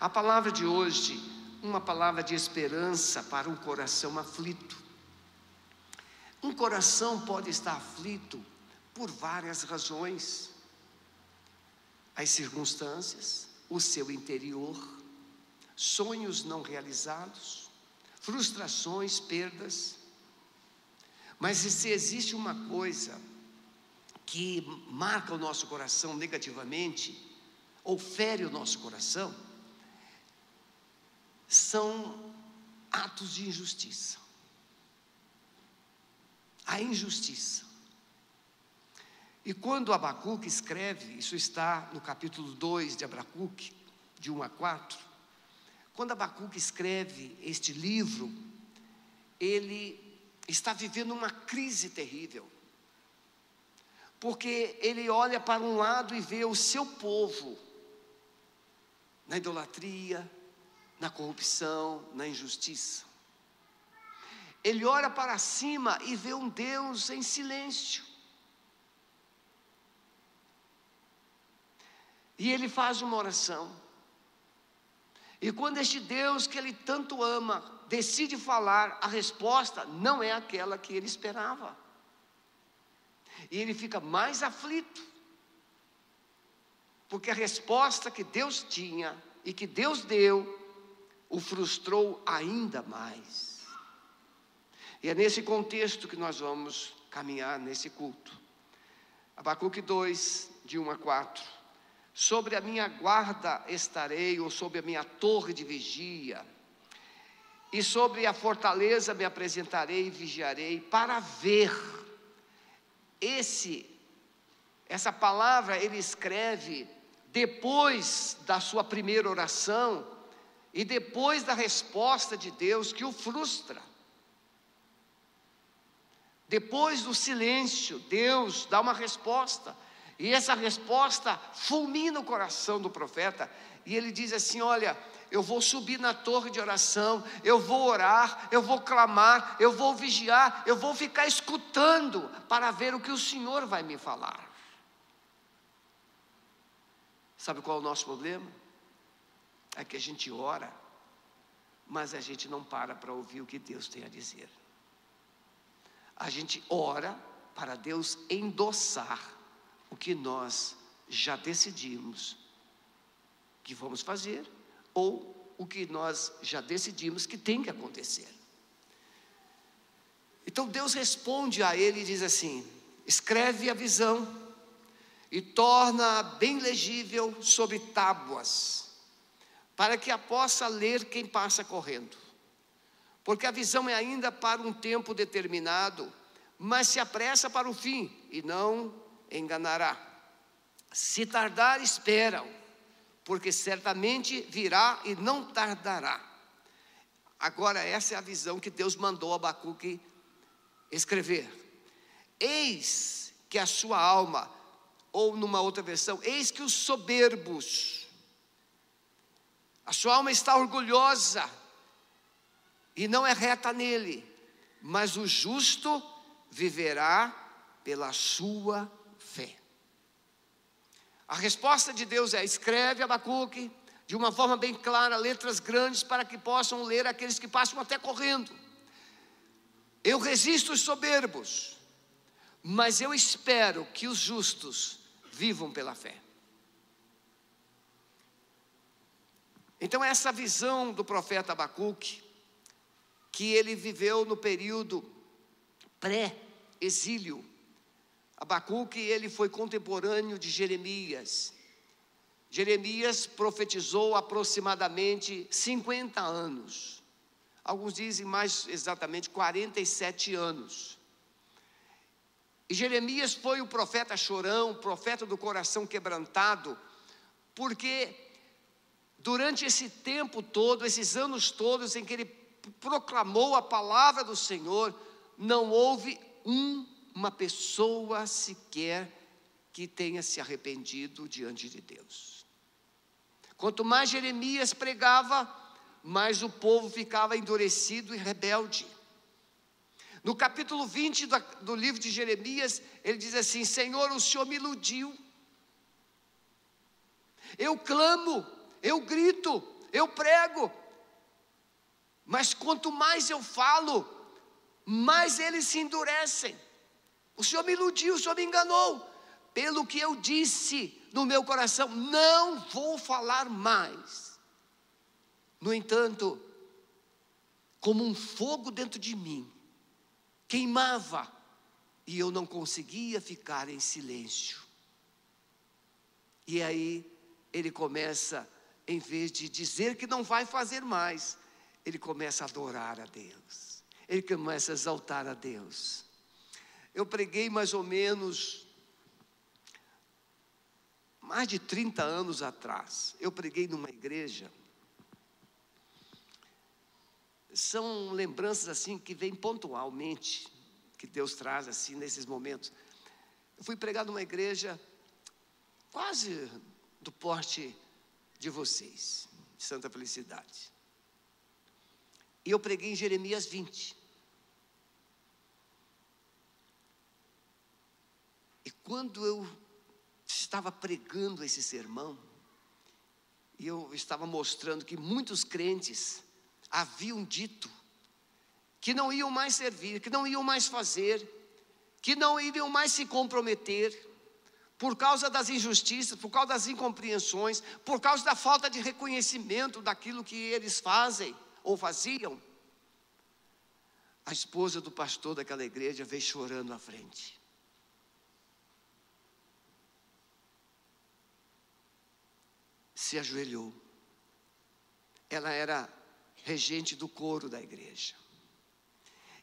A palavra de hoje, uma palavra de esperança para um coração aflito. Um coração pode estar aflito por várias razões. As circunstâncias, o seu interior, sonhos não realizados, frustrações, perdas. Mas se existe uma coisa que marca o nosso coração negativamente, ou fere o nosso coração, são atos de injustiça. A injustiça. E quando Abacuque escreve, isso está no capítulo 2 de Abacuque, de 1 a 4, quando Abacuque escreve este livro, ele está vivendo uma crise terrível. Porque ele olha para um lado e vê o seu povo na idolatria, na corrupção, na injustiça. Ele olha para cima e vê um Deus em silêncio. E ele faz uma oração. E quando este Deus que ele tanto ama decide falar, a resposta não é aquela que ele esperava. E ele fica mais aflito, porque a resposta que Deus tinha e que Deus deu o frustrou ainda mais. E é nesse contexto que nós vamos caminhar nesse culto. Abacuque 2, de 1 a 4. Sobre a minha guarda estarei, ou sobre a minha torre de vigia, e sobre a fortaleza me apresentarei e vigiarei, para ver esse, essa palavra ele escreve depois da sua primeira oração e depois da resposta de Deus que o frustra. Depois do silêncio, Deus dá uma resposta, e essa resposta fulmina o coração do profeta, e ele diz assim: Olha, eu vou subir na torre de oração, eu vou orar, eu vou clamar, eu vou vigiar, eu vou ficar escutando para ver o que o Senhor vai me falar. Sabe qual é o nosso problema? É que a gente ora, mas a gente não para para ouvir o que Deus tem a dizer. A gente ora para Deus endossar o que nós já decidimos que vamos fazer ou o que nós já decidimos que tem que acontecer. Então Deus responde a ele e diz assim: escreve a visão e torna bem legível sobre tábuas, para que a possa ler quem passa correndo. Porque a visão é ainda para um tempo determinado, mas se apressa para o fim e não enganará. Se tardar, esperam porque certamente virá e não tardará. Agora, essa é a visão que Deus mandou Abacuque escrever. Eis que a sua alma, ou numa outra versão, eis que os soberbos, a sua alma está orgulhosa e não é reta nele, mas o justo viverá pela sua fé. A resposta de Deus é: escreve Abacuque de uma forma bem clara, letras grandes, para que possam ler aqueles que passam até correndo. Eu resisto os soberbos, mas eu espero que os justos vivam pela fé. Então, essa visão do profeta Abacuque, que ele viveu no período pré-exílio, Abacuque, ele foi contemporâneo de Jeremias. Jeremias profetizou aproximadamente 50 anos. Alguns dizem mais exatamente 47 anos. E Jeremias foi o profeta chorão, profeta do coração quebrantado, porque durante esse tempo todo, esses anos todos em que ele proclamou a palavra do Senhor, não houve um uma pessoa sequer que tenha se arrependido diante de Deus. Quanto mais Jeremias pregava, mais o povo ficava endurecido e rebelde. No capítulo 20 do, do livro de Jeremias, ele diz assim: Senhor, o Senhor me iludiu. Eu clamo, eu grito, eu prego. Mas quanto mais eu falo, mais eles se endurecem. O Senhor me iludiu, o Senhor me enganou. Pelo que eu disse no meu coração, não vou falar mais. No entanto, como um fogo dentro de mim, queimava, e eu não conseguia ficar em silêncio. E aí ele começa, em vez de dizer que não vai fazer mais, ele começa a adorar a Deus, ele começa a exaltar a Deus. Eu preguei mais ou menos mais de 30 anos atrás. Eu preguei numa igreja. São lembranças assim que vêm pontualmente, que Deus traz assim nesses momentos. Eu fui pregar numa igreja quase do porte de vocês, de Santa Felicidade. E eu preguei em Jeremias 20. E quando eu estava pregando esse sermão, e eu estava mostrando que muitos crentes haviam dito que não iam mais servir, que não iam mais fazer, que não iriam mais se comprometer, por causa das injustiças, por causa das incompreensões, por causa da falta de reconhecimento daquilo que eles fazem ou faziam. A esposa do pastor daquela igreja veio chorando à frente. Se ajoelhou. Ela era regente do coro da igreja.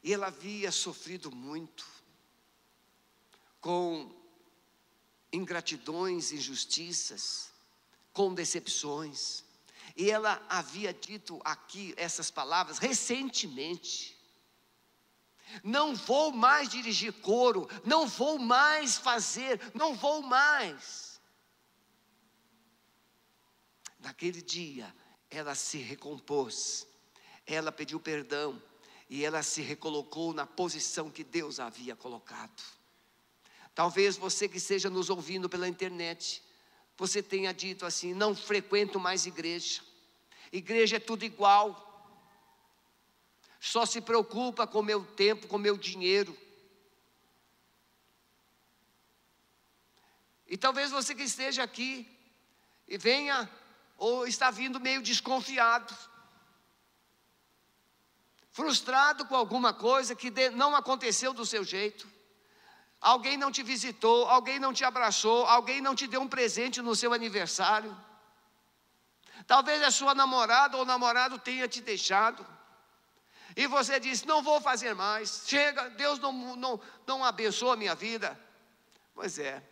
E ela havia sofrido muito com ingratidões, injustiças, com decepções. E ela havia dito aqui essas palavras recentemente. Não vou mais dirigir coro, não vou mais fazer, não vou mais. Naquele dia, ela se recompôs, ela pediu perdão e ela se recolocou na posição que Deus havia colocado. Talvez você que esteja nos ouvindo pela internet, você tenha dito assim: não frequento mais igreja, igreja é tudo igual, só se preocupa com meu tempo, com meu dinheiro. E talvez você que esteja aqui e venha ou está vindo meio desconfiado, frustrado com alguma coisa que não aconteceu do seu jeito. Alguém não te visitou, alguém não te abraçou, alguém não te deu um presente no seu aniversário. Talvez a sua namorada ou namorado tenha te deixado. E você diz: Não vou fazer mais. Chega, Deus não, não, não abençoa a minha vida. Pois é,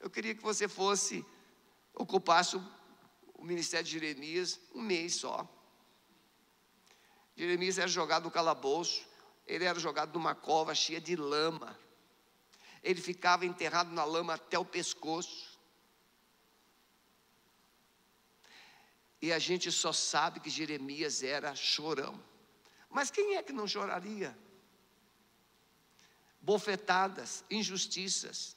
eu queria que você fosse, ocupasse o, o ministério de Jeremias um mês só. Jeremias era jogado no calabouço, ele era jogado numa cova cheia de lama ele ficava enterrado na lama até o pescoço. E a gente só sabe que Jeremias era chorão. Mas quem é que não choraria? Bofetadas, injustiças.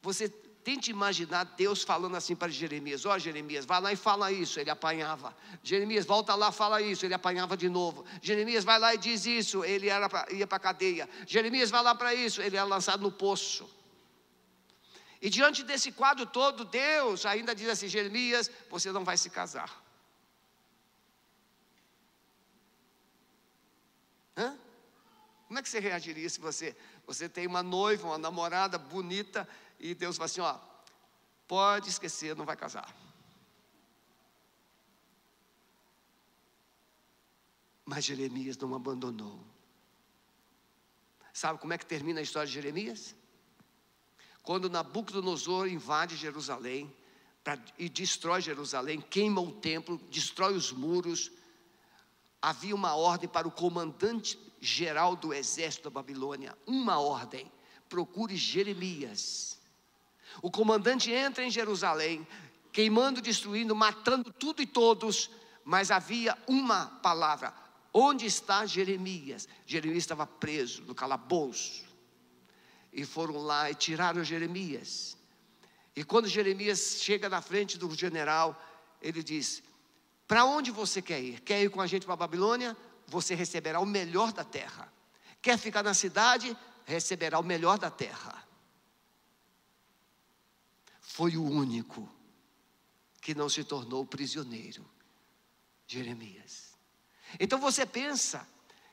Você Tente imaginar Deus falando assim para Jeremias: Ó oh, Jeremias, vai lá e fala isso. Ele apanhava. Jeremias, volta lá, fala isso. Ele apanhava de novo. Jeremias, vai lá e diz isso. Ele era pra, ia para a cadeia. Jeremias, vai lá para isso. Ele era lançado no poço. E diante desse quadro todo, Deus ainda diz assim: Jeremias, você não vai se casar. Hã? Como é que você reagiria se você, você tem uma noiva, uma namorada bonita e Deus fala assim: ó, pode esquecer, não vai casar. Mas Jeremias não abandonou. Sabe como é que termina a história de Jeremias? Quando Nabucodonosor invade Jerusalém pra, e destrói Jerusalém, queima o templo, destrói os muros, havia uma ordem para o comandante geral do exército da Babilônia, uma ordem: procure Jeremias o comandante entra em Jerusalém, queimando, destruindo, matando tudo e todos, mas havia uma palavra: onde está Jeremias? Jeremias estava preso no calabouço. E foram lá e tiraram Jeremias. E quando Jeremias chega na frente do general, ele diz: Para onde você quer ir? Quer ir com a gente para a Babilônia? Você receberá o melhor da terra. Quer ficar na cidade? Receberá o melhor da terra. Foi o único que não se tornou prisioneiro. Jeremias. Então você pensa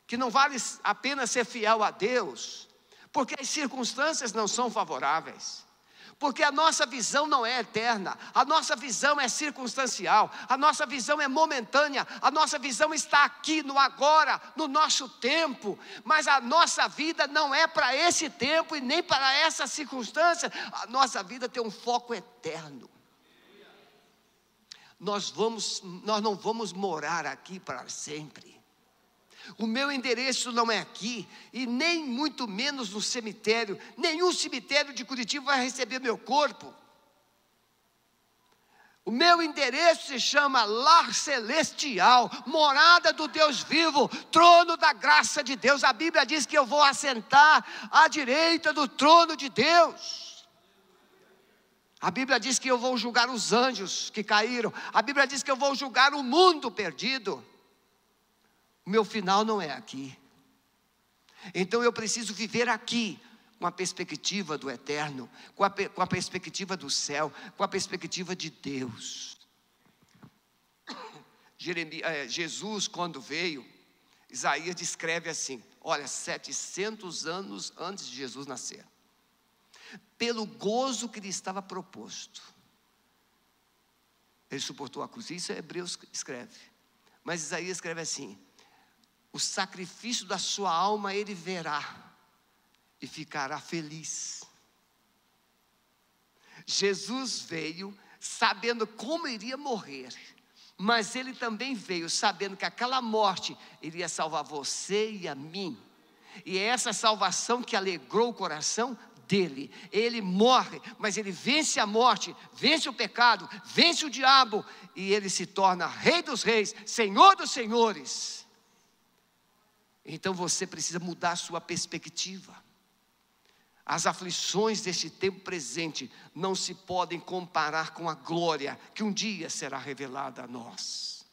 que não vale a pena ser fiel a Deus, porque as circunstâncias não são favoráveis. Porque a nossa visão não é eterna, a nossa visão é circunstancial, a nossa visão é momentânea, a nossa visão está aqui no agora, no nosso tempo, mas a nossa vida não é para esse tempo e nem para essa circunstância, a nossa vida tem um foco eterno. Nós, vamos, nós não vamos morar aqui para sempre. O meu endereço não é aqui, e nem muito menos no cemitério. Nenhum cemitério de Curitiba vai receber meu corpo. O meu endereço se chama Lar Celestial, morada do Deus vivo, trono da graça de Deus. A Bíblia diz que eu vou assentar à direita do trono de Deus. A Bíblia diz que eu vou julgar os anjos que caíram. A Bíblia diz que eu vou julgar o mundo perdido. Meu final não é aqui. Então eu preciso viver aqui, com a perspectiva do eterno, com a, com a perspectiva do céu, com a perspectiva de Deus. Jeremias, é, Jesus, quando veio, Isaías descreve assim: olha, 700 anos antes de Jesus nascer, pelo gozo que lhe estava proposto, ele suportou a cruz. Isso é Hebreus escreve. Mas Isaías escreve assim: o sacrifício da sua alma ele verá e ficará feliz. Jesus veio sabendo como iria morrer, mas ele também veio sabendo que aquela morte iria salvar você e a mim. E é essa salvação que alegrou o coração dele. Ele morre, mas ele vence a morte, vence o pecado, vence o diabo e ele se torna Rei dos Reis, Senhor dos Senhores. Então você precisa mudar sua perspectiva. As aflições deste tempo presente não se podem comparar com a glória que um dia será revelada a nós.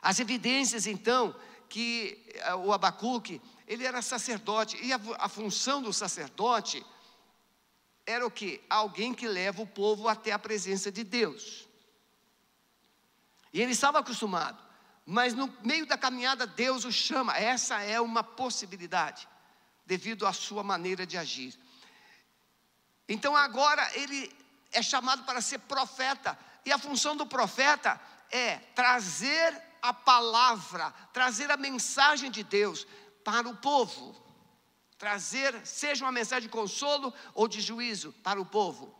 As evidências, então, que eh, o Abacuque, ele era sacerdote, e a, a função do sacerdote era o que? Alguém que leva o povo até a presença de Deus. E ele estava acostumado mas no meio da caminhada Deus o chama. Essa é uma possibilidade, devido à sua maneira de agir. Então agora ele é chamado para ser profeta, e a função do profeta é trazer a palavra, trazer a mensagem de Deus para o povo. Trazer, seja uma mensagem de consolo ou de juízo para o povo.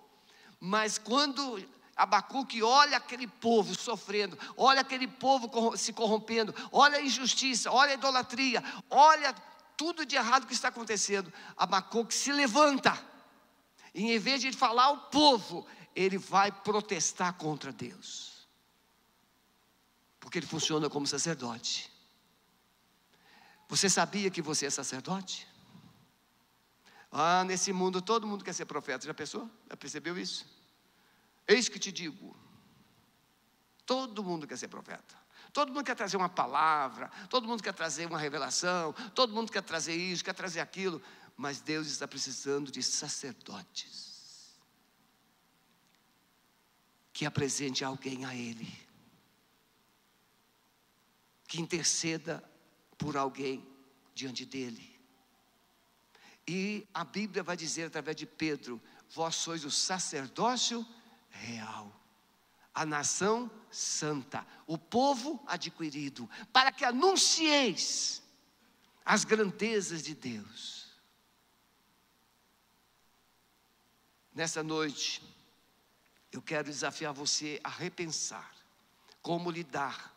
Mas quando Abacuque olha aquele povo sofrendo, olha aquele povo se corrompendo, olha a injustiça, olha a idolatria, olha tudo de errado que está acontecendo. Abacuque se levanta, e em vez de falar ao povo, ele vai protestar contra Deus, porque ele funciona como sacerdote. Você sabia que você é sacerdote? Ah, nesse mundo todo mundo quer ser profeta, já pensou? Já percebeu isso? Eis que te digo: todo mundo quer ser profeta. Todo mundo quer trazer uma palavra, todo mundo quer trazer uma revelação, todo mundo quer trazer isso, quer trazer aquilo, mas Deus está precisando de sacerdotes que apresente alguém a Ele, que interceda por alguém diante dele. E a Bíblia vai dizer através de Pedro: Vós sois o sacerdócio real. A nação santa, o povo adquirido, para que anuncieis as grandezas de Deus. Nessa noite, eu quero desafiar você a repensar como lidar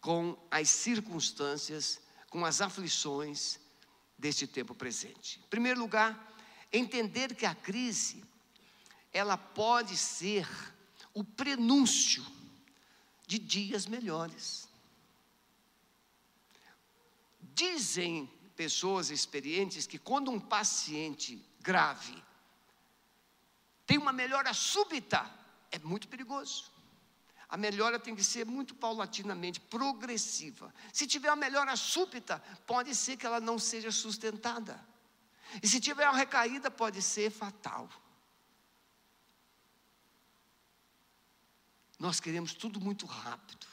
com as circunstâncias, com as aflições deste tempo presente. Em primeiro lugar, entender que a crise ela pode ser o prenúncio de dias melhores. Dizem pessoas experientes que quando um paciente grave tem uma melhora súbita, é muito perigoso. A melhora tem que ser muito paulatinamente, progressiva. Se tiver uma melhora súbita, pode ser que ela não seja sustentada. E se tiver uma recaída, pode ser fatal. Nós queremos tudo muito rápido.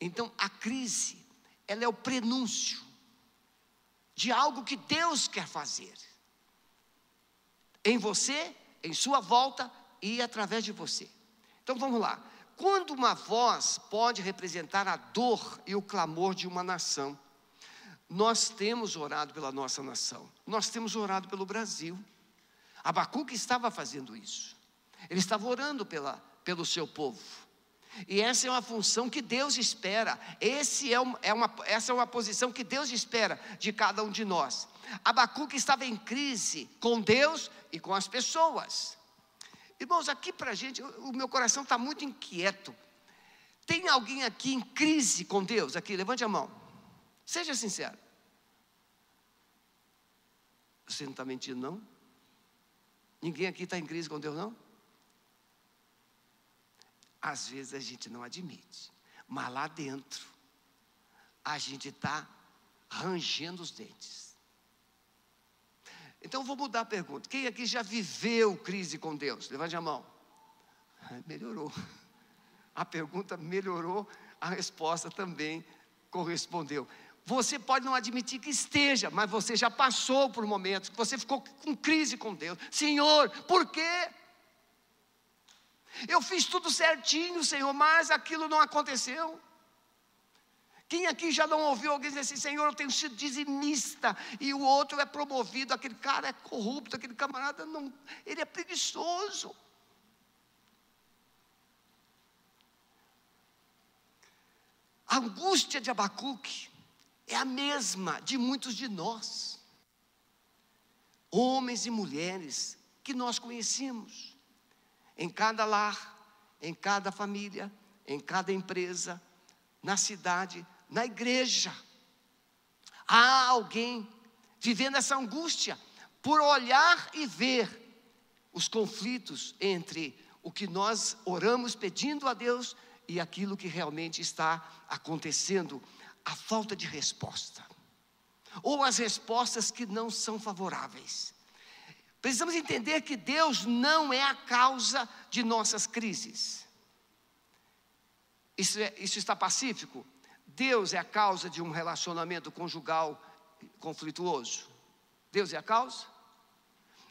Então, a crise, ela é o prenúncio de algo que Deus quer fazer. Em você, em sua volta e através de você. Então vamos lá. Quando uma voz pode representar a dor e o clamor de uma nação, nós temos orado pela nossa nação, nós temos orado pelo Brasil. Abacuque estava fazendo isso, ele estava orando pela, pelo seu povo. E essa é uma função que Deus espera, Esse é, é uma, essa é uma posição que Deus espera de cada um de nós. Abacuque estava em crise com Deus e com as pessoas. Irmãos, aqui para a gente, o meu coração está muito inquieto. Tem alguém aqui em crise com Deus? Aqui, levante a mão. Seja sincero. Você não está mentindo, não? Ninguém aqui está em crise com Deus, não? Às vezes a gente não admite, mas lá dentro, a gente está rangendo os dentes. Então vou mudar a pergunta. Quem aqui já viveu crise com Deus? Levante a mão. Melhorou. A pergunta melhorou, a resposta também correspondeu. Você pode não admitir que esteja, mas você já passou por momentos que você ficou com crise com Deus. Senhor, por quê? Eu fiz tudo certinho, Senhor, mas aquilo não aconteceu. Quem aqui já não ouviu alguém dizer assim, Senhor, eu tenho sido dizimista, e o outro é promovido, aquele cara é corrupto, aquele camarada não, ele é preguiçoso. A angústia de Abacuque é a mesma de muitos de nós, homens e mulheres que nós conhecemos, em cada lar, em cada família, em cada empresa, na cidade, na igreja. Há alguém vivendo essa angústia por olhar e ver os conflitos entre o que nós oramos pedindo a Deus e aquilo que realmente está acontecendo, a falta de resposta, ou as respostas que não são favoráveis. Precisamos entender que Deus não é a causa de nossas crises. Isso, é, isso está pacífico? Deus é a causa de um relacionamento conjugal conflituoso? Deus é a causa?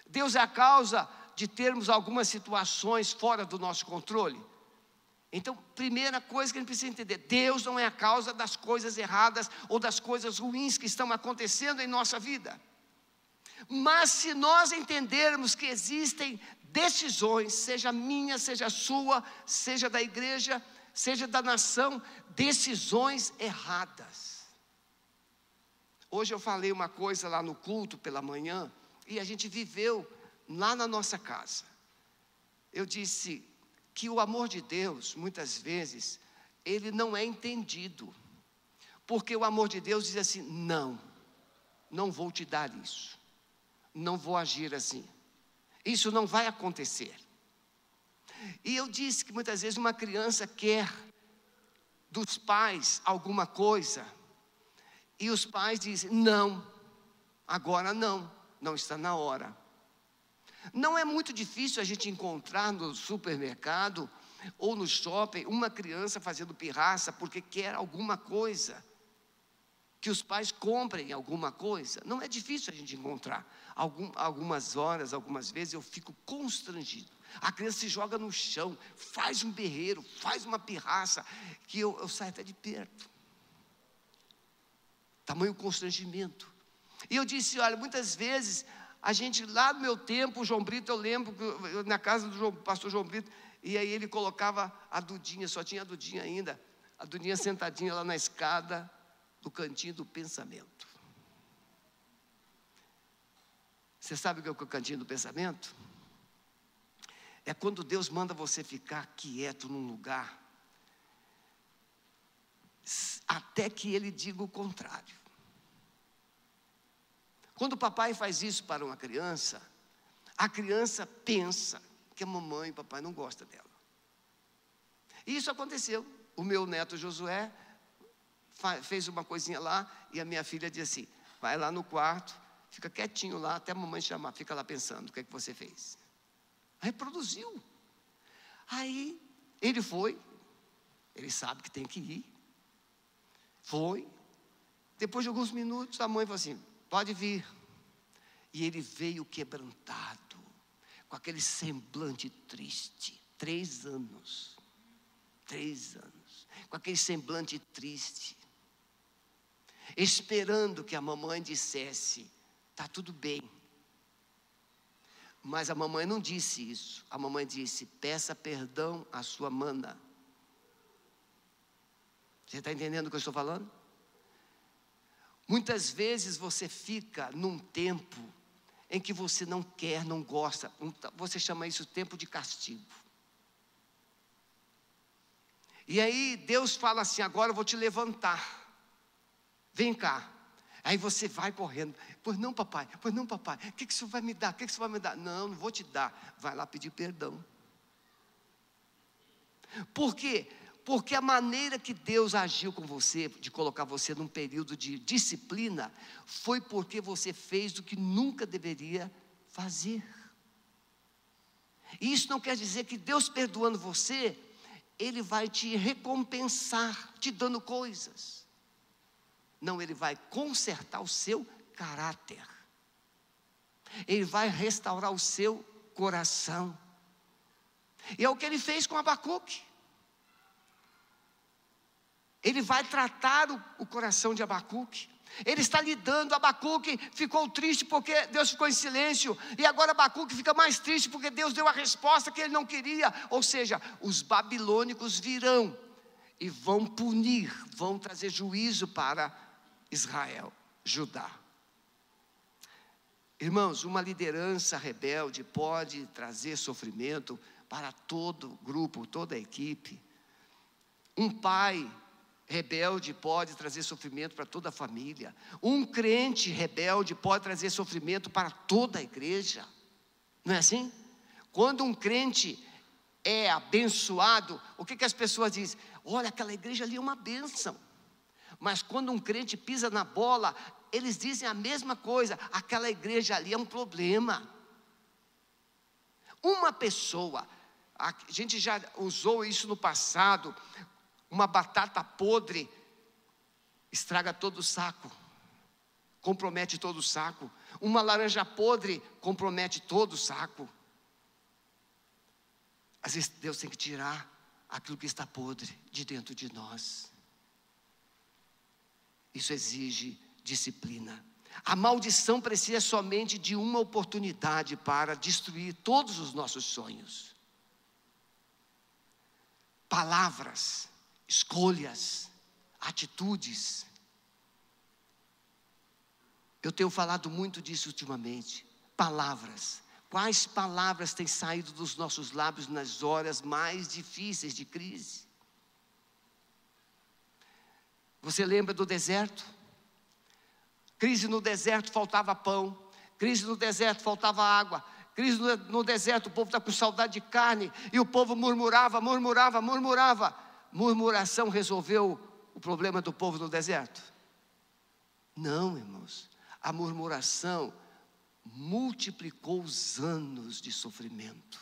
Deus é a causa de termos algumas situações fora do nosso controle? Então, primeira coisa que a gente precisa entender: Deus não é a causa das coisas erradas ou das coisas ruins que estão acontecendo em nossa vida. Mas se nós entendermos que existem decisões, seja minha, seja sua, seja da igreja, seja da nação, decisões erradas. Hoje eu falei uma coisa lá no culto pela manhã, e a gente viveu lá na nossa casa. Eu disse que o amor de Deus, muitas vezes, ele não é entendido. Porque o amor de Deus diz assim: não, não vou te dar isso, não vou agir assim, isso não vai acontecer. E eu disse que muitas vezes uma criança quer dos pais alguma coisa, e os pais dizem: não, agora não, não está na hora. Não é muito difícil a gente encontrar no supermercado ou no shopping uma criança fazendo pirraça porque quer alguma coisa. Que os pais comprem alguma coisa. Não é difícil a gente encontrar. Algum, algumas horas, algumas vezes eu fico constrangido. A criança se joga no chão, faz um berreiro, faz uma pirraça, que eu, eu saio até de perto. Tamanho constrangimento. E eu disse: olha, muitas vezes a gente, lá no meu tempo, o João Brito, eu lembro, na casa do João, pastor João Brito, e aí ele colocava a Dudinha, só tinha a Dudinha ainda, a Dudinha sentadinha lá na escada, do cantinho do pensamento. Você sabe o que é o cantinho do pensamento? É quando Deus manda você ficar quieto num lugar, até que Ele diga o contrário. Quando o papai faz isso para uma criança, a criança pensa que a mamãe e o papai não gostam dela. E isso aconteceu. O meu neto Josué fez uma coisinha lá e a minha filha disse assim: vai lá no quarto, fica quietinho lá até a mamãe chamar, fica lá pensando o que é que você fez. Reproduziu. Aí ele foi, ele sabe que tem que ir. Foi. Depois de alguns minutos, a mãe falou assim: pode vir. E ele veio quebrantado, com aquele semblante triste. Três anos. Três anos. Com aquele semblante triste. Esperando que a mamãe dissesse: está tudo bem. Mas a mamãe não disse isso. A mamãe disse: peça perdão à sua mana. Você está entendendo o que eu estou falando? Muitas vezes você fica num tempo em que você não quer, não gosta, você chama isso tempo de castigo. E aí Deus fala assim: agora eu vou te levantar, vem cá. Aí você vai correndo, pois não, papai, pois não, papai, o que, que isso vai me dar? O que, que isso vai me dar? Não, não vou te dar. Vai lá pedir perdão. Por quê? Porque a maneira que Deus agiu com você, de colocar você num período de disciplina, foi porque você fez o que nunca deveria fazer. E isso não quer dizer que Deus perdoando você, Ele vai te recompensar, te dando coisas. Não, Ele vai consertar o seu caráter. Ele vai restaurar o seu coração. E é o que ele fez com Abacuque. Ele vai tratar o, o coração de Abacuque. Ele está lidando, Abacuque ficou triste porque Deus ficou em silêncio, e agora Abacuque fica mais triste porque Deus deu a resposta que ele não queria. Ou seja, os babilônicos virão e vão punir, vão trazer juízo para Israel, Judá. Irmãos, uma liderança rebelde pode trazer sofrimento para todo grupo, toda a equipe. Um pai rebelde pode trazer sofrimento para toda a família. Um crente rebelde pode trazer sofrimento para toda a igreja. Não é assim? Quando um crente é abençoado, o que, que as pessoas dizem? Olha, aquela igreja ali é uma bênção. Mas quando um crente pisa na bola, eles dizem a mesma coisa: aquela igreja ali é um problema. Uma pessoa, a gente já usou isso no passado, uma batata podre estraga todo o saco, compromete todo o saco. Uma laranja podre compromete todo o saco. Às vezes Deus tem que tirar aquilo que está podre de dentro de nós. Isso exige disciplina. A maldição precisa somente de uma oportunidade para destruir todos os nossos sonhos. Palavras escolhas, atitudes. Eu tenho falado muito disso ultimamente. Palavras. Quais palavras têm saído dos nossos lábios nas horas mais difíceis de crise? Você lembra do deserto? Crise no deserto, faltava pão. Crise no deserto, faltava água. Crise no, deserto, o povo está com saudade de carne. E o povo murmurava, murmurava, murmurava murmuração resolveu o problema do povo no deserto? Não, irmãos. A murmuração multiplicou os anos de sofrimento.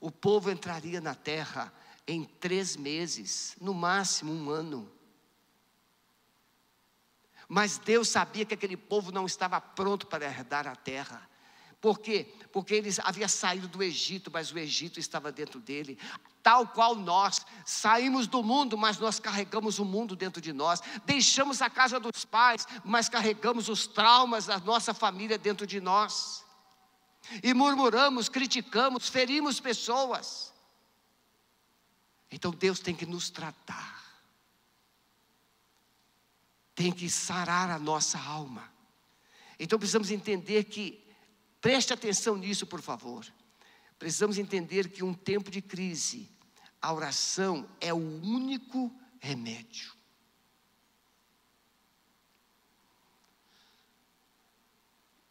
O povo entraria na terra em três meses, no máximo um ano. Mas Deus sabia que aquele povo não estava pronto para herdar a terra. Por quê? Porque eles havia saído do Egito, mas o Egito estava dentro dele. Tal qual nós saímos do mundo, mas nós carregamos o mundo dentro de nós. Deixamos a casa dos pais, mas carregamos os traumas da nossa família dentro de nós. E murmuramos, criticamos, ferimos pessoas. Então Deus tem que nos tratar. Tem que sarar a nossa alma. Então precisamos entender que Preste atenção nisso, por favor. Precisamos entender que um tempo de crise, a oração é o único remédio.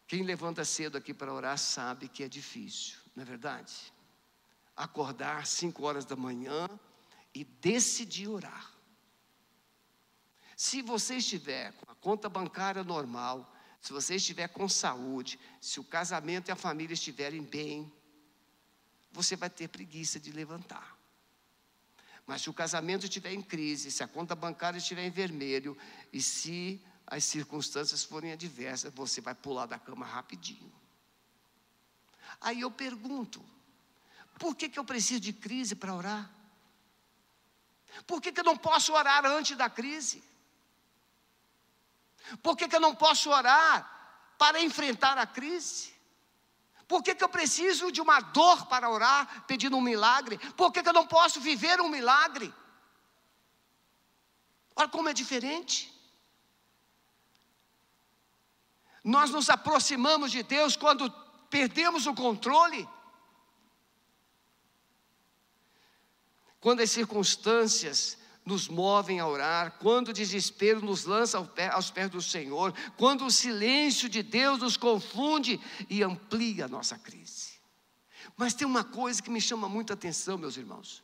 Quem levanta cedo aqui para orar sabe que é difícil, não é verdade? acordar cinco horas da manhã e decidir orar. Se você estiver com a conta bancária normal, se você estiver com saúde, se o casamento e a família estiverem bem, você vai ter preguiça de levantar. Mas se o casamento estiver em crise, se a conta bancária estiver em vermelho e se as circunstâncias forem adversas, você vai pular da cama rapidinho. Aí eu pergunto: por que, que eu preciso de crise para orar? Por que, que eu não posso orar antes da crise? Por que, que eu não posso orar para enfrentar a crise? Por que, que eu preciso de uma dor para orar, pedindo um milagre? Por que, que eu não posso viver um milagre? Olha como é diferente. Nós nos aproximamos de Deus quando perdemos o controle. Quando as circunstâncias nos movem a orar, quando o desespero nos lança aos pés do Senhor, quando o silêncio de Deus nos confunde e amplia a nossa crise. Mas tem uma coisa que me chama muita atenção, meus irmãos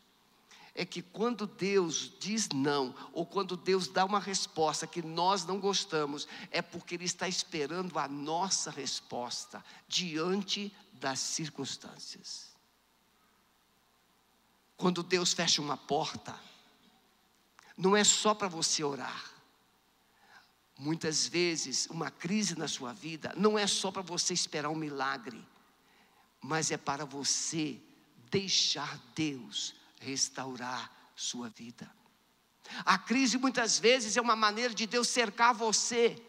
é que quando Deus diz não, ou quando Deus dá uma resposta que nós não gostamos, é porque Ele está esperando a nossa resposta diante das circunstâncias. Quando Deus fecha uma porta, não é só para você orar. Muitas vezes, uma crise na sua vida não é só para você esperar um milagre, mas é para você deixar Deus restaurar sua vida. A crise muitas vezes é uma maneira de Deus cercar você,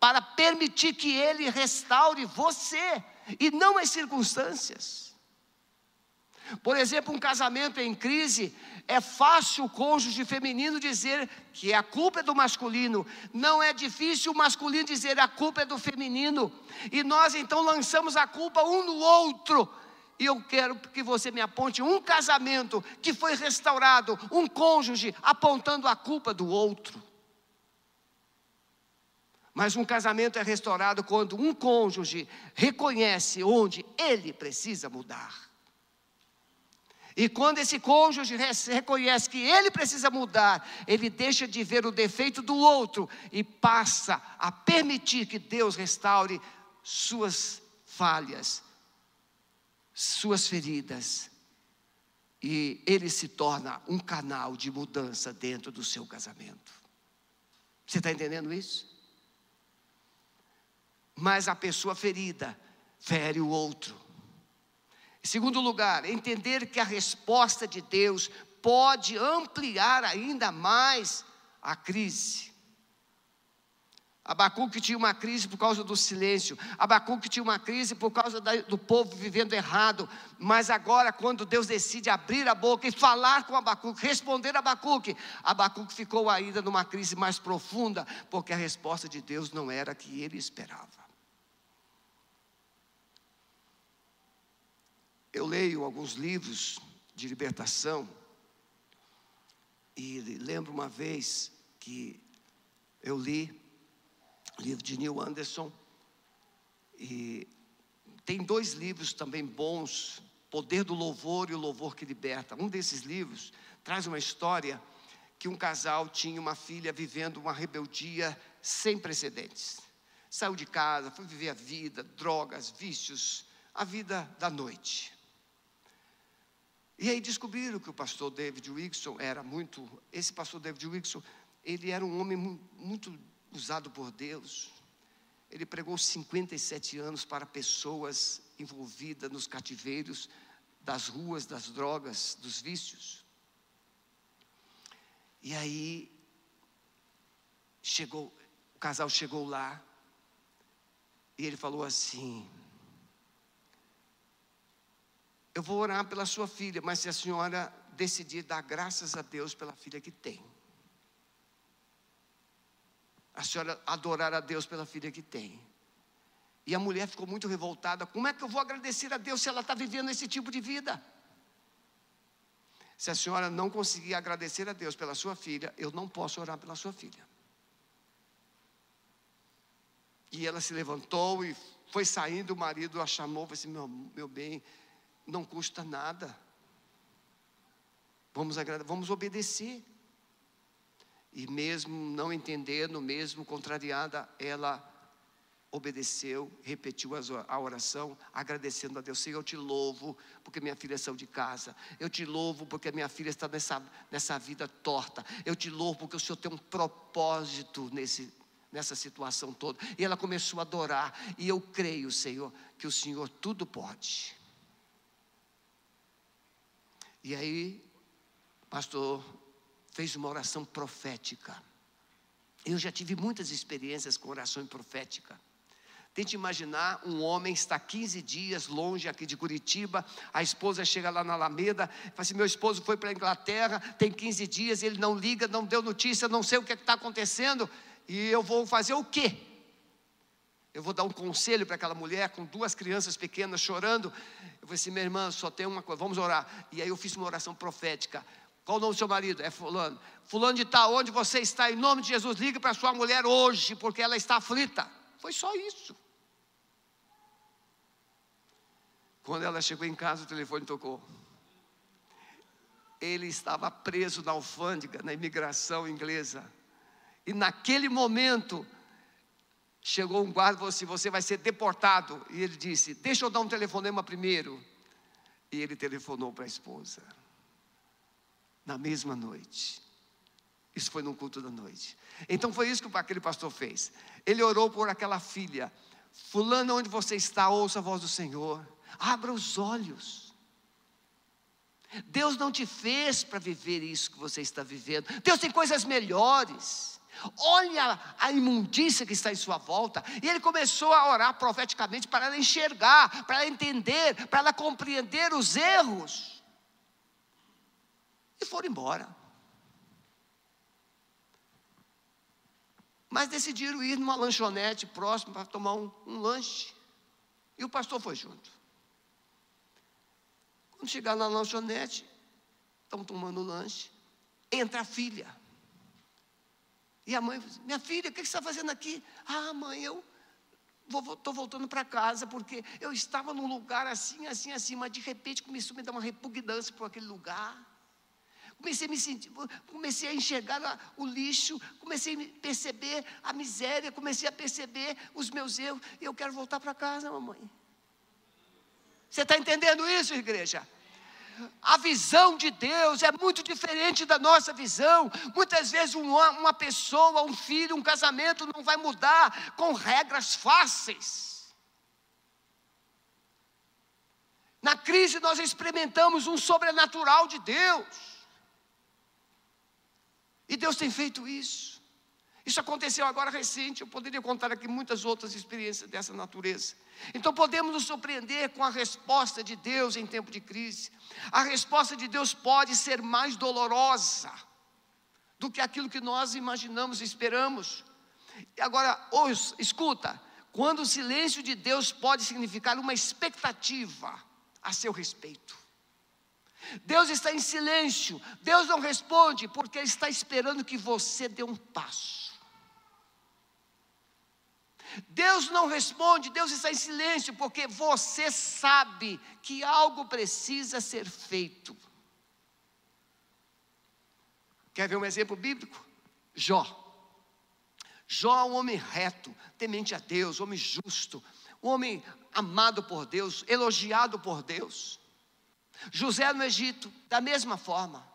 para permitir que Ele restaure você e não as circunstâncias. Por exemplo, um casamento em crise, é fácil o cônjuge feminino dizer que a culpa é do masculino, não é difícil o masculino dizer a culpa é do feminino, e nós então lançamos a culpa um no outro, e eu quero que você me aponte um casamento que foi restaurado, um cônjuge apontando a culpa do outro. Mas um casamento é restaurado quando um cônjuge reconhece onde ele precisa mudar. E quando esse cônjuge reconhece que ele precisa mudar, ele deixa de ver o defeito do outro e passa a permitir que Deus restaure suas falhas suas feridas, e ele se torna um canal de mudança dentro do seu casamento. Você está entendendo isso? Mas a pessoa ferida fere o outro. Segundo lugar, entender que a resposta de Deus pode ampliar ainda mais a crise. Abacuque tinha uma crise por causa do silêncio. Abacuque tinha uma crise por causa do povo vivendo errado. Mas agora, quando Deus decide abrir a boca e falar com Abacuque, responder a Abacuque, Abacuque ficou ainda numa crise mais profunda, porque a resposta de Deus não era a que ele esperava. Eu leio alguns livros de libertação e lembro uma vez que eu li livro de Neil Anderson. E tem dois livros também bons, Poder do Louvor e o Louvor que Liberta. Um desses livros traz uma história que um casal tinha uma filha vivendo uma rebeldia sem precedentes. Saiu de casa, foi viver a vida, drogas, vícios, a vida da noite. E aí descobriram que o pastor David Wilson era muito, esse pastor David Wilson, ele era um homem muito usado por Deus. Ele pregou 57 anos para pessoas envolvidas nos cativeiros das ruas, das drogas, dos vícios. E aí chegou, o casal chegou lá e ele falou assim: Eu vou orar pela sua filha, mas se a senhora decidir dar graças a Deus pela filha que tem a senhora adorar a Deus pela filha que tem. E a mulher ficou muito revoltada: como é que eu vou agradecer a Deus se ela está vivendo esse tipo de vida? Se a senhora não conseguir agradecer a Deus pela sua filha, eu não posso orar pela sua filha. E ela se levantou e foi saindo, o marido a chamou, falou assim: meu, meu bem, não custa nada. Vamos, vamos obedecer. E mesmo não entendendo, mesmo contrariada, ela obedeceu, repetiu a oração, agradecendo a Deus. Senhor, eu te louvo porque minha filha saiu de casa. Eu te louvo porque minha filha está nessa, nessa vida torta. Eu te louvo porque o Senhor tem um propósito nesse, nessa situação toda. E ela começou a adorar. E eu creio, Senhor, que o Senhor tudo pode. E aí, pastor fez uma oração profética. Eu já tive muitas experiências com oração profética. Tente imaginar um homem está 15 dias longe aqui de Curitiba, a esposa chega lá na Alameda, fala assim: meu esposo foi para a Inglaterra, tem 15 dias, ele não liga, não deu notícia, não sei o que é está acontecendo, e eu vou fazer o quê? Eu vou dar um conselho para aquela mulher com duas crianças pequenas chorando. Eu falei assim, minha irmã, só tem uma coisa, vamos orar. E aí eu fiz uma oração profética. Qual o nome do seu marido? É fulano. Fulano de tal, onde você está, em nome de Jesus, ligue para sua mulher hoje, porque ela está aflita. Foi só isso. Quando ela chegou em casa, o telefone tocou. Ele estava preso na alfândega, na imigração inglesa. E naquele momento, chegou um guarda e falou assim: Você vai ser deportado. E ele disse: Deixa eu dar um telefonema primeiro. E ele telefonou para a esposa. Na mesma noite. Isso foi no culto da noite. Então foi isso que aquele pastor fez. Ele orou por aquela filha. Fulano, onde você está, ouça a voz do Senhor. Abra os olhos. Deus não te fez para viver isso que você está vivendo. Deus tem coisas melhores. Olha a imundícia que está em sua volta. E ele começou a orar profeticamente para ela enxergar, para ela entender, para ela compreender os erros. E foram embora. Mas decidiram ir numa lanchonete próxima para tomar um, um lanche. E o pastor foi junto. Quando chegar na lanchonete, estão tomando lanche, entra a filha. E a mãe diz, minha filha, o que você está fazendo aqui? Ah, mãe, eu estou voltando para casa porque eu estava num lugar assim, assim, assim, mas de repente começou a me dar uma repugnância por aquele lugar. Comecei a me sentir, comecei a enxergar o lixo, comecei a perceber a miséria, comecei a perceber os meus erros, e eu quero voltar para casa, mamãe. Você está entendendo isso, igreja? A visão de Deus é muito diferente da nossa visão. Muitas vezes, uma, pessoa, um filho, um casamento não vai mudar com regras fáceis. Na crise, nós experimentamos um sobrenatural de Deus. E Deus tem feito isso. Isso aconteceu agora recente. Eu poderia contar aqui muitas outras experiências dessa natureza. Então podemos nos surpreender com a resposta de Deus em tempo de crise. A resposta de Deus pode ser mais dolorosa do que aquilo que nós imaginamos e esperamos. E agora, ouça, escuta, quando o silêncio de Deus pode significar uma expectativa a seu respeito. Deus está em silêncio, Deus não responde porque Ele está esperando que você dê um passo. Deus não responde, Deus está em silêncio, porque você sabe que algo precisa ser feito. Quer ver um exemplo bíblico? Jó. Jó é um homem reto, temente a Deus, homem justo, um homem amado por Deus, elogiado por Deus. José no Egito, da mesma forma.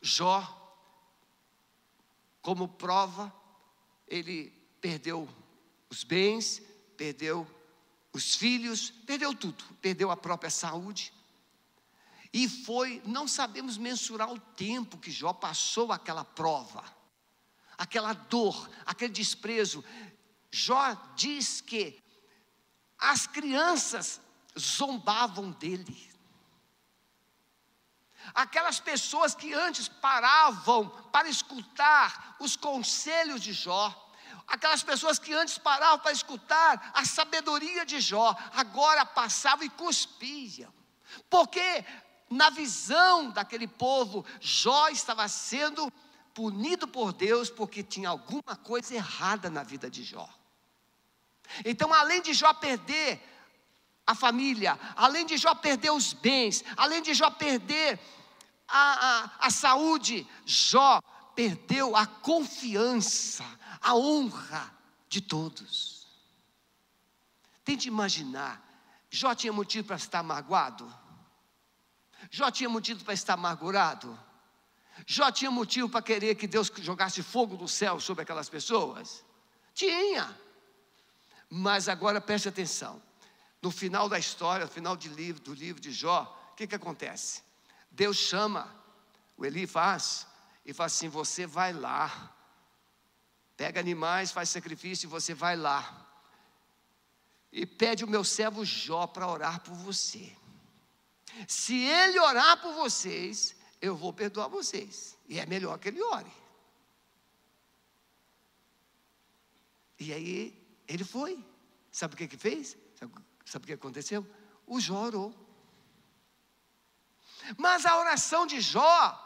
Jó, como prova, ele perdeu os bens, perdeu os filhos, perdeu tudo, perdeu a própria saúde. E foi, não sabemos mensurar o tempo que Jó passou aquela prova, aquela dor, aquele desprezo. Jó diz que as crianças zombavam dele. Aquelas pessoas que antes paravam para escutar os conselhos de Jó, aquelas pessoas que antes paravam para escutar a sabedoria de Jó, agora passavam e cuspiam, porque na visão daquele povo, Jó estava sendo punido por Deus porque tinha alguma coisa errada na vida de Jó. Então, além de Jó perder a família, além de Jó perder os bens, além de Jó perder a, a, a saúde, Jó perdeu a confiança, a honra de todos. Tente imaginar, Jó tinha motivo para estar magoado? Jó tinha motivo para estar amargurado? Jó tinha motivo para querer que Deus jogasse fogo do céu sobre aquelas pessoas? Tinha. Mas agora preste atenção. No final da história, no final livro, do livro de Jó, o que, que acontece? Deus chama, o Eli faz, e fala assim: você vai lá, pega animais, faz sacrifício e você vai lá. E pede o meu servo Jó para orar por você. Se ele orar por vocês, eu vou perdoar vocês. E é melhor que ele ore. E aí ele foi. Sabe o que que fez? Sabe, sabe o que aconteceu? O Jó orou. Mas a oração de Jó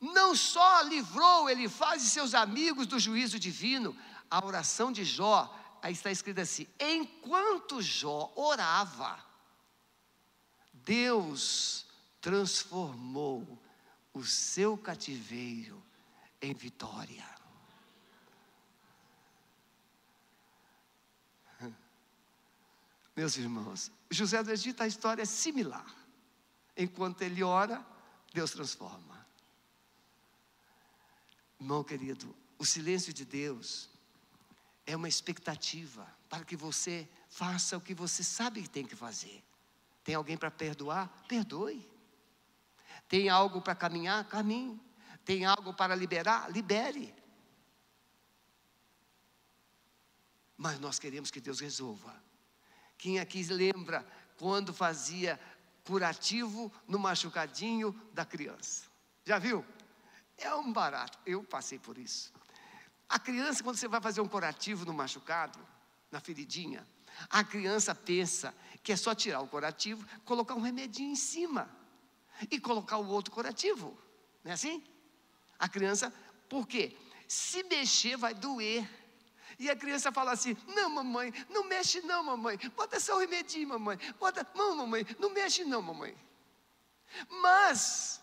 não só livrou ele faz e seus amigos do juízo divino, a oração de Jó, aí está escrito assim: enquanto Jó orava, Deus transformou o seu cativeiro em vitória. Meus irmãos, José do Egito, a história é similar. Enquanto ele ora, Deus transforma. Irmão querido, o silêncio de Deus é uma expectativa para que você faça o que você sabe que tem que fazer. Tem alguém para perdoar? Perdoe. Tem algo para caminhar? Caminhe. Tem algo para liberar? Libere. Mas nós queremos que Deus resolva. Quem aqui lembra quando fazia curativo no machucadinho da criança? Já viu? É um barato. Eu passei por isso. A criança, quando você vai fazer um curativo no machucado, na feridinha, a criança pensa que é só tirar o curativo, colocar um remedinho em cima e colocar o outro curativo. Não é assim? A criança, por quê? Se mexer vai doer. E a criança fala assim: Não, mamãe, não mexe, não, mamãe. Bota só o remedinho, mamãe. Bota, não, mamãe, não mexe, não, mamãe. Mas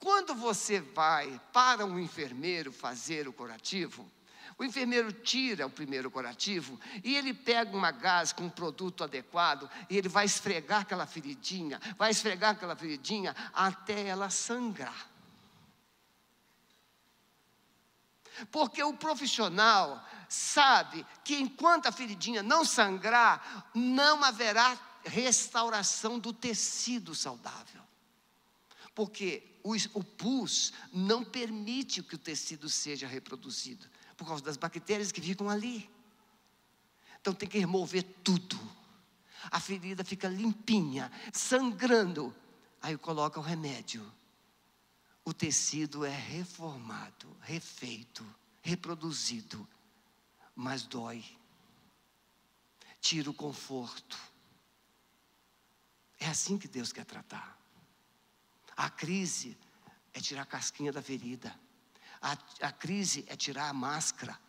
quando você vai para um enfermeiro fazer o curativo, o enfermeiro tira o primeiro curativo e ele pega uma gás com um produto adequado e ele vai esfregar aquela feridinha, vai esfregar aquela feridinha até ela sangrar. Porque o profissional sabe que enquanto a feridinha não sangrar, não haverá restauração do tecido saudável. Porque o, o pus não permite que o tecido seja reproduzido, por causa das bactérias que ficam ali. Então tem que remover tudo. A ferida fica limpinha, sangrando. Aí coloca o remédio. O tecido é reformado, refeito, reproduzido, mas dói. Tira o conforto. É assim que Deus quer tratar. A crise é tirar a casquinha da ferida. A, a crise é tirar a máscara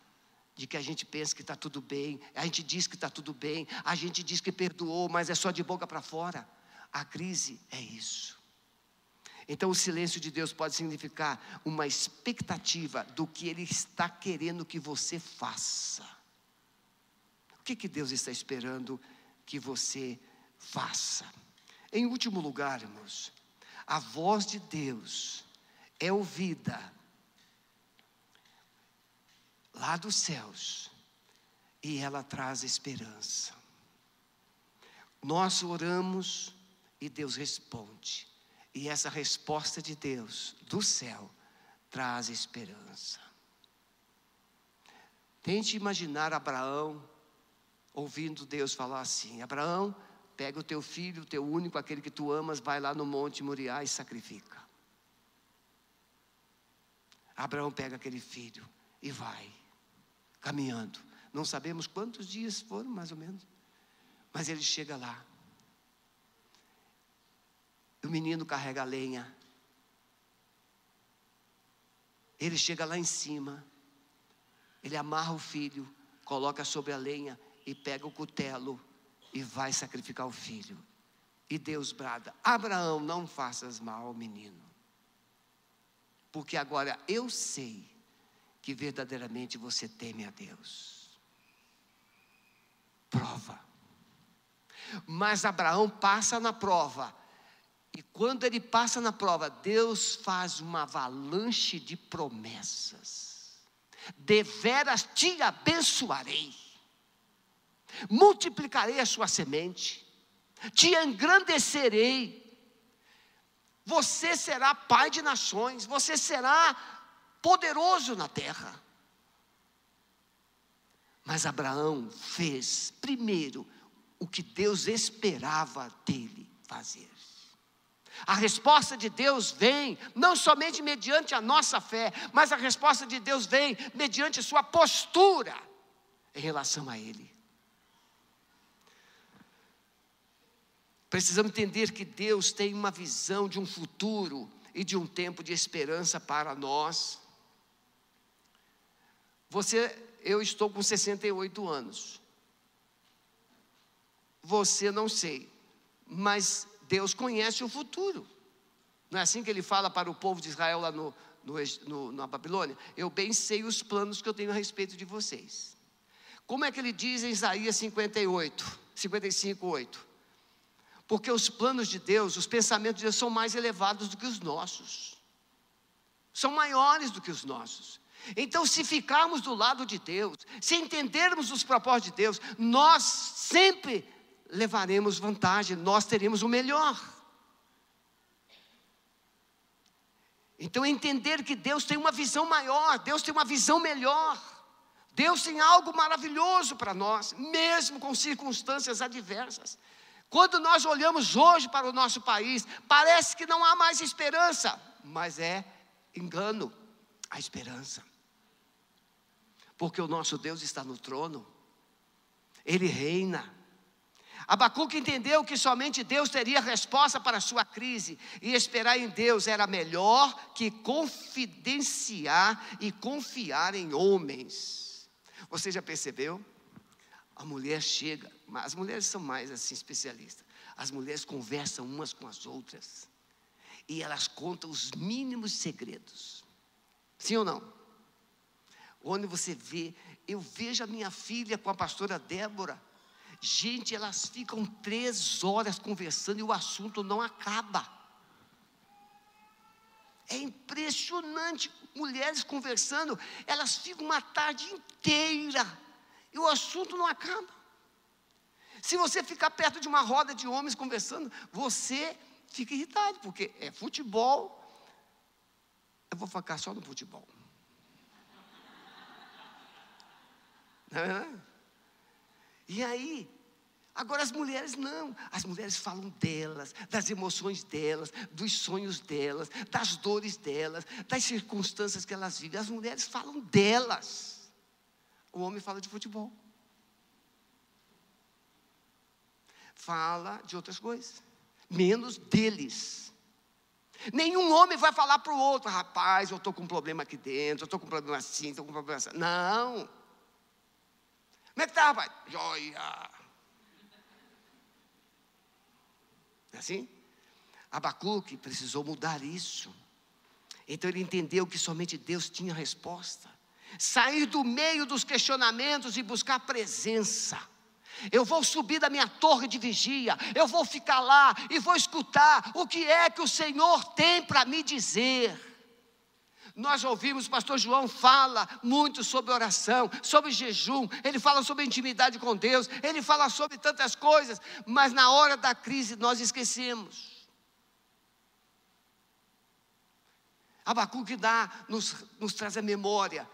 de que a gente pensa que está tudo bem, a gente diz que está tudo bem, a gente diz que perdoou, mas é só de boca para fora. A crise é isso. Então, o silêncio de Deus pode significar uma expectativa do que Ele está querendo que você faça. O que, que Deus está esperando que você faça? Em último lugar, irmãos, a voz de Deus é ouvida lá dos céus e ela traz esperança. Nós oramos e Deus responde, e essa resposta de Deus do céu traz esperança. Tente imaginar Abraão ouvindo Deus falar assim: Abraão, Pega o teu filho, o teu único, aquele que tu amas, vai lá no monte Moriá e sacrifica. Abraão pega aquele filho e vai, caminhando. Não sabemos quantos dias foram, mais ou menos. Mas ele chega lá. O menino carrega a lenha. Ele chega lá em cima. Ele amarra o filho, coloca sobre a lenha e pega o cutelo e vai sacrificar o filho. E Deus brada: Abraão, não faças mal ao menino, porque agora eu sei que verdadeiramente você teme a Deus. Prova. Mas Abraão passa na prova. E quando ele passa na prova, Deus faz uma avalanche de promessas. Deveras te abençoarei, multiplicarei a sua semente, te engrandecerei, você será pai de nações, você será poderoso na terra. Mas Abraão fez primeiro o que Deus esperava dele fazer. A resposta de Deus vem não somente mediante a nossa fé, mas a resposta de Deus vem mediante sua postura em relação a Ele. Precisamos entender que Deus tem uma visão de um futuro e de um tempo de esperança para nós. Você, eu estou com 68 anos. Você não sei, mas Deus conhece o futuro. Não é assim que ele fala para o povo de Israel lá no, no, no, na Babilônia? Eu bem sei os planos que eu tenho a respeito de vocês. Como é que ele diz em Isaías 58, 55, 8? Porque os planos de Deus, os pensamentos de Deus são mais elevados do que os nossos, são maiores do que os nossos. Então, se ficarmos do lado de Deus, se entendermos os propósitos de Deus, nós sempre levaremos vantagem, nós teremos o melhor. Então, entender que Deus tem uma visão maior, Deus tem uma visão melhor, Deus tem algo maravilhoso para nós, mesmo com circunstâncias adversas. Quando nós olhamos hoje para o nosso país, parece que não há mais esperança, mas é engano a esperança porque o nosso Deus está no trono, Ele reina. Abacuque entendeu que somente Deus teria resposta para a sua crise, e esperar em Deus era melhor que confidenciar e confiar em homens. Você já percebeu? A mulher chega, as mulheres são mais assim especialistas. As mulheres conversam umas com as outras, e elas contam os mínimos segredos. Sim ou não? Onde você vê, eu vejo a minha filha com a pastora Débora. Gente, elas ficam três horas conversando e o assunto não acaba. É impressionante, mulheres conversando, elas ficam uma tarde inteira e o assunto não acaba. Se você ficar perto de uma roda de homens conversando, você fica irritado, porque é futebol. Eu vou focar só no futebol. E aí, agora as mulheres não, as mulheres falam delas, das emoções delas, dos sonhos delas, das dores delas, das circunstâncias que elas vivem. As mulheres falam delas. O homem fala de futebol. Fala de outras coisas, menos deles. Nenhum homem vai falar para o outro, rapaz, eu estou com um problema aqui dentro, eu estou com um problema assim, estou com um problema assim. Não. Como é que está, rapaz? Joia. É assim? Abacuque precisou mudar isso. Então ele entendeu que somente Deus tinha resposta. Sair do meio dos questionamentos e buscar presença. Eu vou subir da minha torre de vigia, eu vou ficar lá e vou escutar o que é que o Senhor tem para me dizer. Nós ouvimos o pastor João fala muito sobre oração, sobre jejum, ele fala sobre intimidade com Deus, ele fala sobre tantas coisas, mas na hora da crise nós esquecemos. Abacuque dá, nos, nos traz a memória,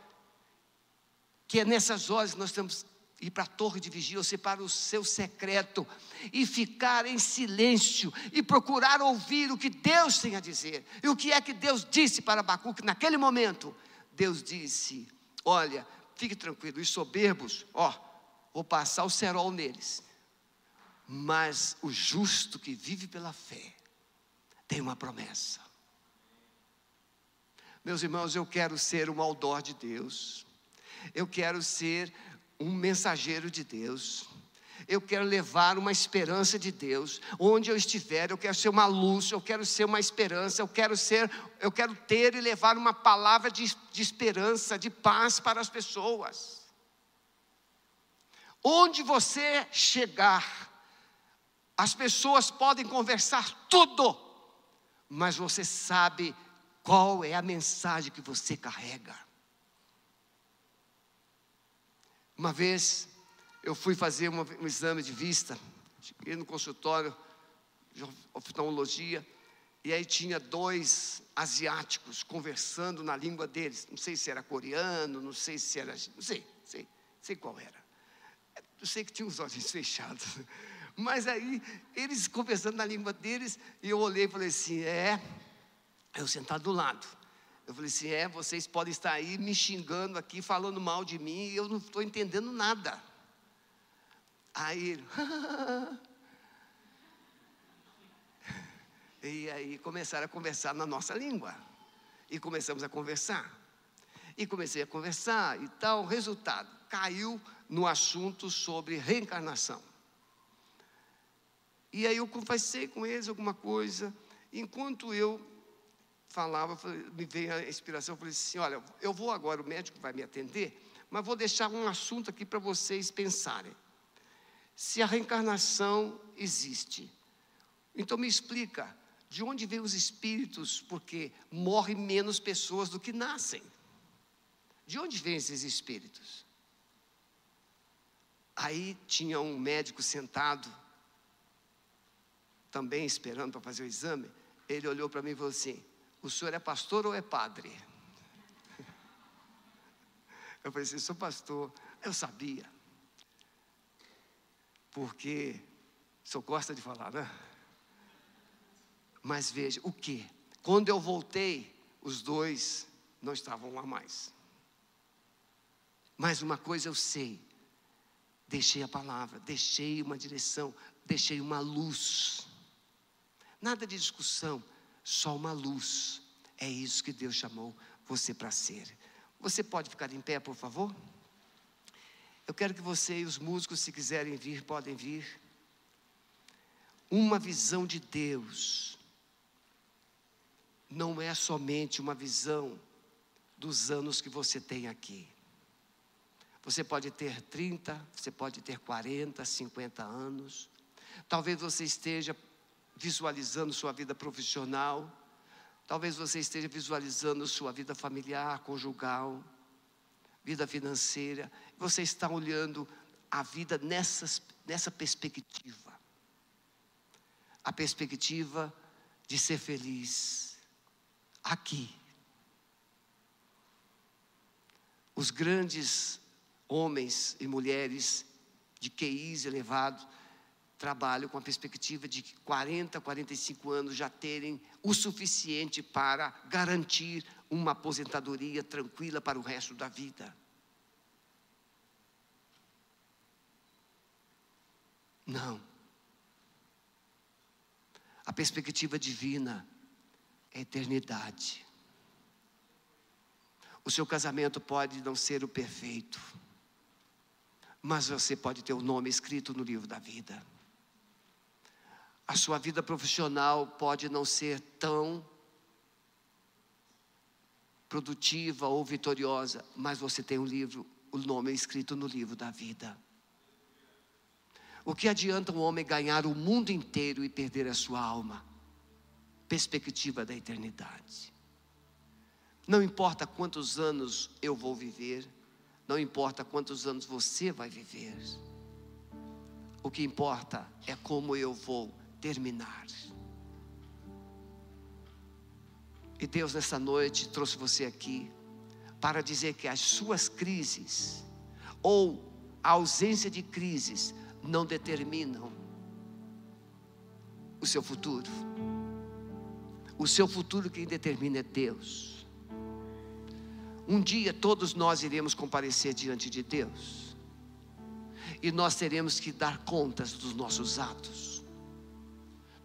que é nessas horas que nós temos ir para a torre de vigia, ou para o seu secreto, e ficar em silêncio, e procurar ouvir o que Deus tem a dizer. E o que é que Deus disse para Abacuque naquele momento? Deus disse: Olha, fique tranquilo, os soberbos, ó, vou passar o cerol neles, mas o justo que vive pela fé tem uma promessa. Meus irmãos, eu quero ser um aldor de Deus, eu quero ser um mensageiro de Deus. Eu quero levar uma esperança de Deus. Onde eu estiver, eu quero ser uma luz, eu quero ser uma esperança, eu quero ser, eu quero ter e levar uma palavra de, de esperança, de paz para as pessoas. Onde você chegar, as pessoas podem conversar tudo, mas você sabe qual é a mensagem que você carrega. Uma vez eu fui fazer uma, um exame de vista, cheguei no consultório de oftalmologia, e aí tinha dois asiáticos conversando na língua deles. Não sei se era coreano, não sei se era. Não sei, sei, sei qual era. Eu sei que tinha os olhos fechados. Mas aí, eles conversando na língua deles, e eu olhei e falei assim: é, eu sentado do lado. Eu falei assim: é, vocês podem estar aí me xingando aqui, falando mal de mim, e eu não estou entendendo nada. Aí ele, e aí começaram a conversar na nossa língua. E começamos a conversar. E comecei a conversar e tal. Resultado, caiu no assunto sobre reencarnação. E aí eu conversei com eles alguma coisa. Enquanto eu falava, me veio a inspiração, falei assim: olha, eu vou agora, o médico vai me atender, mas vou deixar um assunto aqui para vocês pensarem. Se a reencarnação existe, então me explica, de onde vêm os espíritos, porque morrem menos pessoas do que nascem. De onde vêm esses espíritos? Aí tinha um médico sentado também esperando para fazer o exame, ele olhou para mim e falou assim: O senhor é pastor ou é padre? Eu falei assim: Sou pastor. Eu sabia. Porque só gosta de falar, né? Mas veja, o que? Quando eu voltei, os dois não estavam lá mais. Mas uma coisa eu sei: deixei a palavra, deixei uma direção, deixei uma luz. Nada de discussão, só uma luz. É isso que Deus chamou você para ser. Você pode ficar em pé, por favor? Eu quero que você e os músicos, se quiserem vir, podem vir. Uma visão de Deus não é somente uma visão dos anos que você tem aqui. Você pode ter 30, você pode ter 40, 50 anos. Talvez você esteja visualizando sua vida profissional, talvez você esteja visualizando sua vida familiar, conjugal, vida financeira. Você está olhando a vida nessas, nessa perspectiva. A perspectiva de ser feliz aqui. Os grandes homens e mulheres de QIs elevados trabalho com a perspectiva de que 40, 45 anos já terem o suficiente para garantir uma aposentadoria tranquila para o resto da vida. Não. A perspectiva divina é eternidade. O seu casamento pode não ser o perfeito, mas você pode ter o nome escrito no livro da vida. A sua vida profissional pode não ser tão produtiva ou vitoriosa, mas você tem um livro, o nome é escrito no livro da vida. O que adianta um homem ganhar o mundo inteiro e perder a sua alma? Perspectiva da eternidade. Não importa quantos anos eu vou viver, não importa quantos anos você vai viver. O que importa é como eu vou terminar. E Deus, nessa noite, trouxe você aqui para dizer que as suas crises, ou a ausência de crises, não determinam o seu futuro. O seu futuro quem determina é Deus. Um dia todos nós iremos comparecer diante de Deus. E nós teremos que dar contas dos nossos atos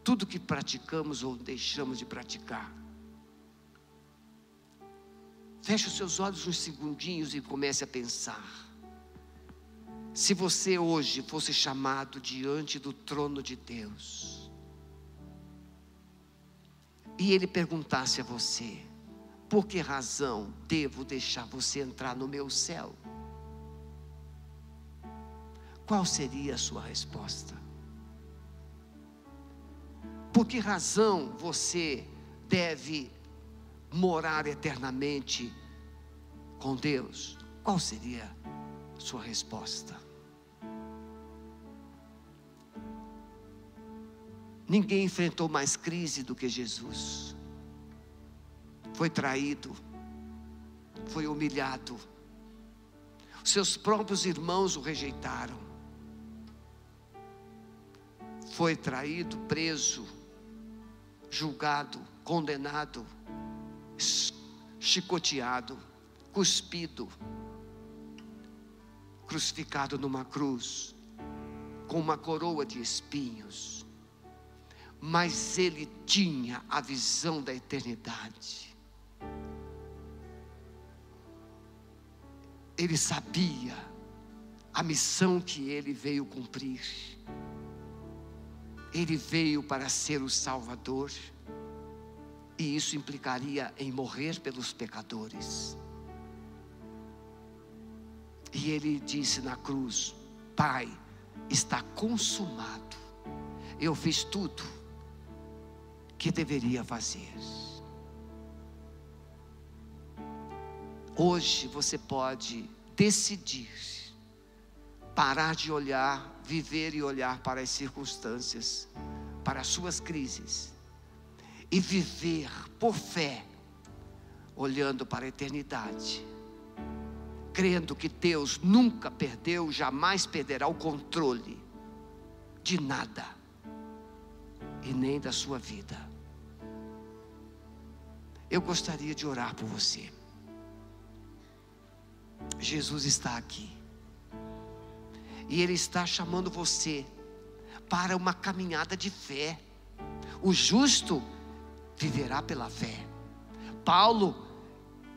tudo que praticamos ou deixamos de praticar. Feche os seus olhos uns segundinhos e comece a pensar. Se você hoje fosse chamado diante do trono de Deus, e Ele perguntasse a você: por que razão devo deixar você entrar no meu céu? Qual seria a sua resposta? Por que razão você deve morar eternamente com Deus? Qual seria sua resposta? Ninguém enfrentou mais crise do que Jesus. Foi traído, foi humilhado. Seus próprios irmãos o rejeitaram. Foi traído, preso, julgado, condenado, chicoteado, cuspido, crucificado numa cruz, com uma coroa de espinhos. Mas ele tinha a visão da eternidade. Ele sabia a missão que ele veio cumprir. Ele veio para ser o Salvador, e isso implicaria em morrer pelos pecadores. E ele disse na cruz: Pai, está consumado. Eu fiz tudo que deveria fazer. Hoje você pode decidir parar de olhar, viver e olhar para as circunstâncias, para as suas crises e viver por fé, olhando para a eternidade crendo que Deus nunca perdeu, jamais perderá o controle de nada e nem da sua vida. Eu gostaria de orar por você. Jesus está aqui. E Ele está chamando você para uma caminhada de fé. O justo viverá pela fé. Paulo,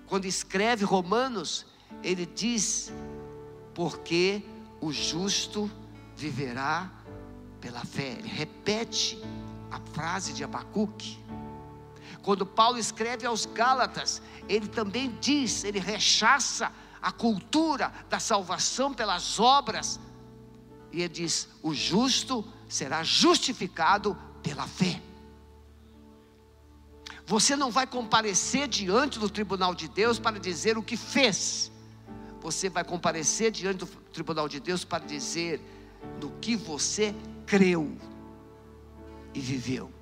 quando escreve Romanos, ele diz: porque o justo viverá pela fé. Ele repete a frase de Abacuque. Quando Paulo escreve aos Gálatas, ele também diz, ele rechaça a cultura da salvação pelas obras. E ele diz: o justo será justificado pela fé. Você não vai comparecer diante do tribunal de Deus para dizer o que fez você vai comparecer diante do tribunal de Deus para dizer no que você creu e viveu.